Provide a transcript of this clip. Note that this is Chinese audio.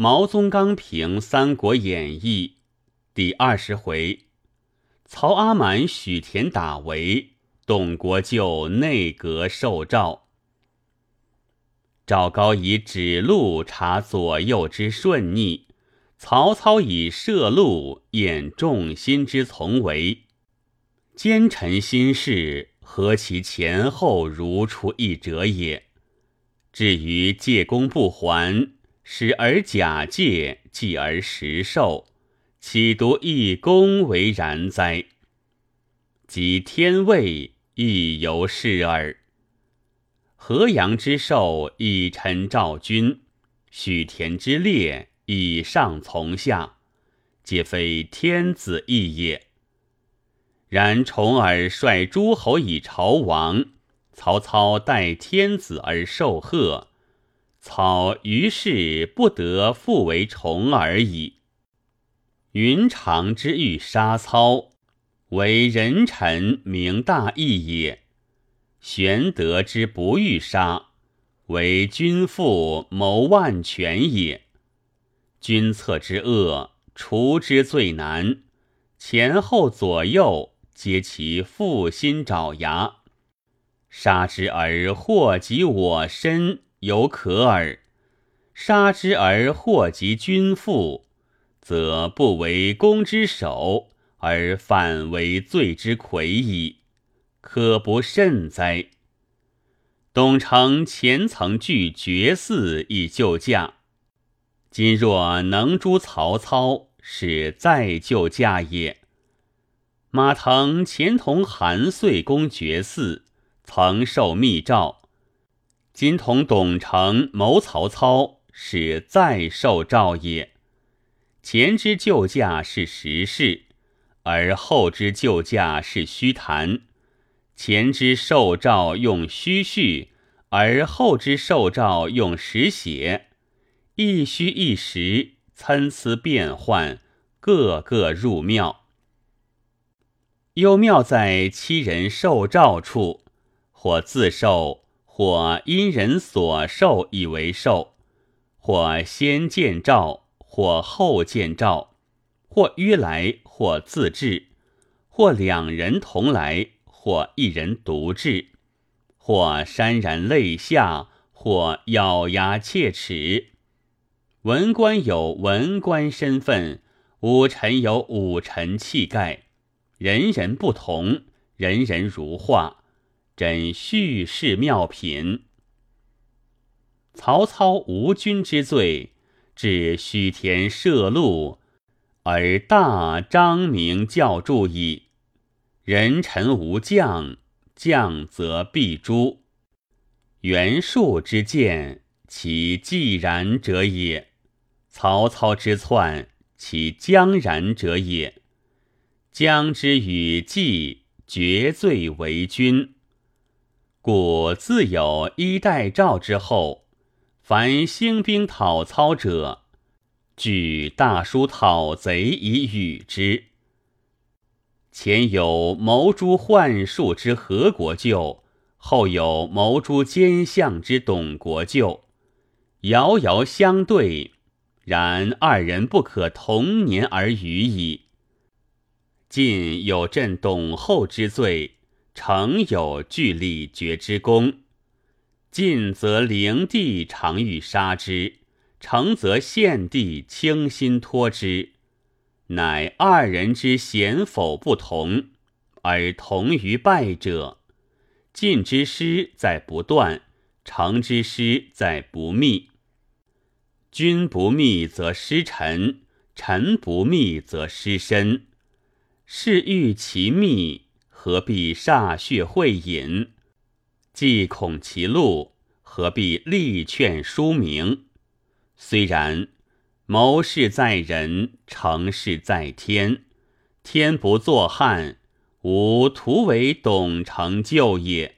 毛宗刚评《三国演义》第二十回：曹阿瞒许田打围，董国舅内阁受诏。赵高以指路察左右之顺逆，曹操以射路验众心之从为。奸臣心事，何其前后如出一辙也！至于借功不还，使而假借，继而实受，岂独一功为然哉？即天位，亦犹是耳。河阳之寿，以臣赵君；许田之列，以上从下，皆非天子意也。然重耳率诸侯以朝王，曹操代天子而受贺，操于是不得复为虫而已。云长之欲杀操，为人臣明大义也。玄德之不欲杀，为君父谋万全也。君策之恶，除之最难；前后左右，皆其负心爪牙。杀之而祸及我身，犹可耳；杀之而祸及君父，则不为公之首，而反为罪之魁矣。可不甚哉？董承前曾拒绝嗣以救驾，今若能诛曹操，是再救驾也。马腾前同韩遂公绝嗣，曾受密诏，今同董承谋曹操，使再受诏也。前之救驾是实事，而后之救驾是虚谈。前之受诏用虚叙，而后之受诏用实写，一虚一实，参差变幻，个个入妙。又妙在七人受诏处，或自受，或因人所受以为受，或先见诏，或后见诏，或约来，或自至，或两人同来。或一人独至，或潸然泪下，或咬牙切齿。文官有文官身份，武臣有武臣气概，人人不同，人人如画，真叙事妙品。曹操无君之罪，至许田射鹿，而大张明教著矣。人臣无将，将则必诛。袁术之见，其既然者也；曹操之篡，其将然者也。将之与计，绝罪为君。故自有衣带诏之后，凡兴兵讨操者，据大书讨贼以与之。前有谋诛幻术之何国舅，后有谋诛奸相之董国舅，遥遥相对，然二人不可同年而语矣。晋有朕董后之罪，成有据李傕之功。晋则灵帝常欲杀之，成则献帝倾心托之。乃二人之贤否不同，而同于败者。晋之师在不断，成之师在不密。君不密则失臣，臣不密则失身。是欲其密，何必歃血会饮？既恐其路，何必力劝书名？虽然。谋事在人，成事在天。天不作汉，吾徒为董成就也。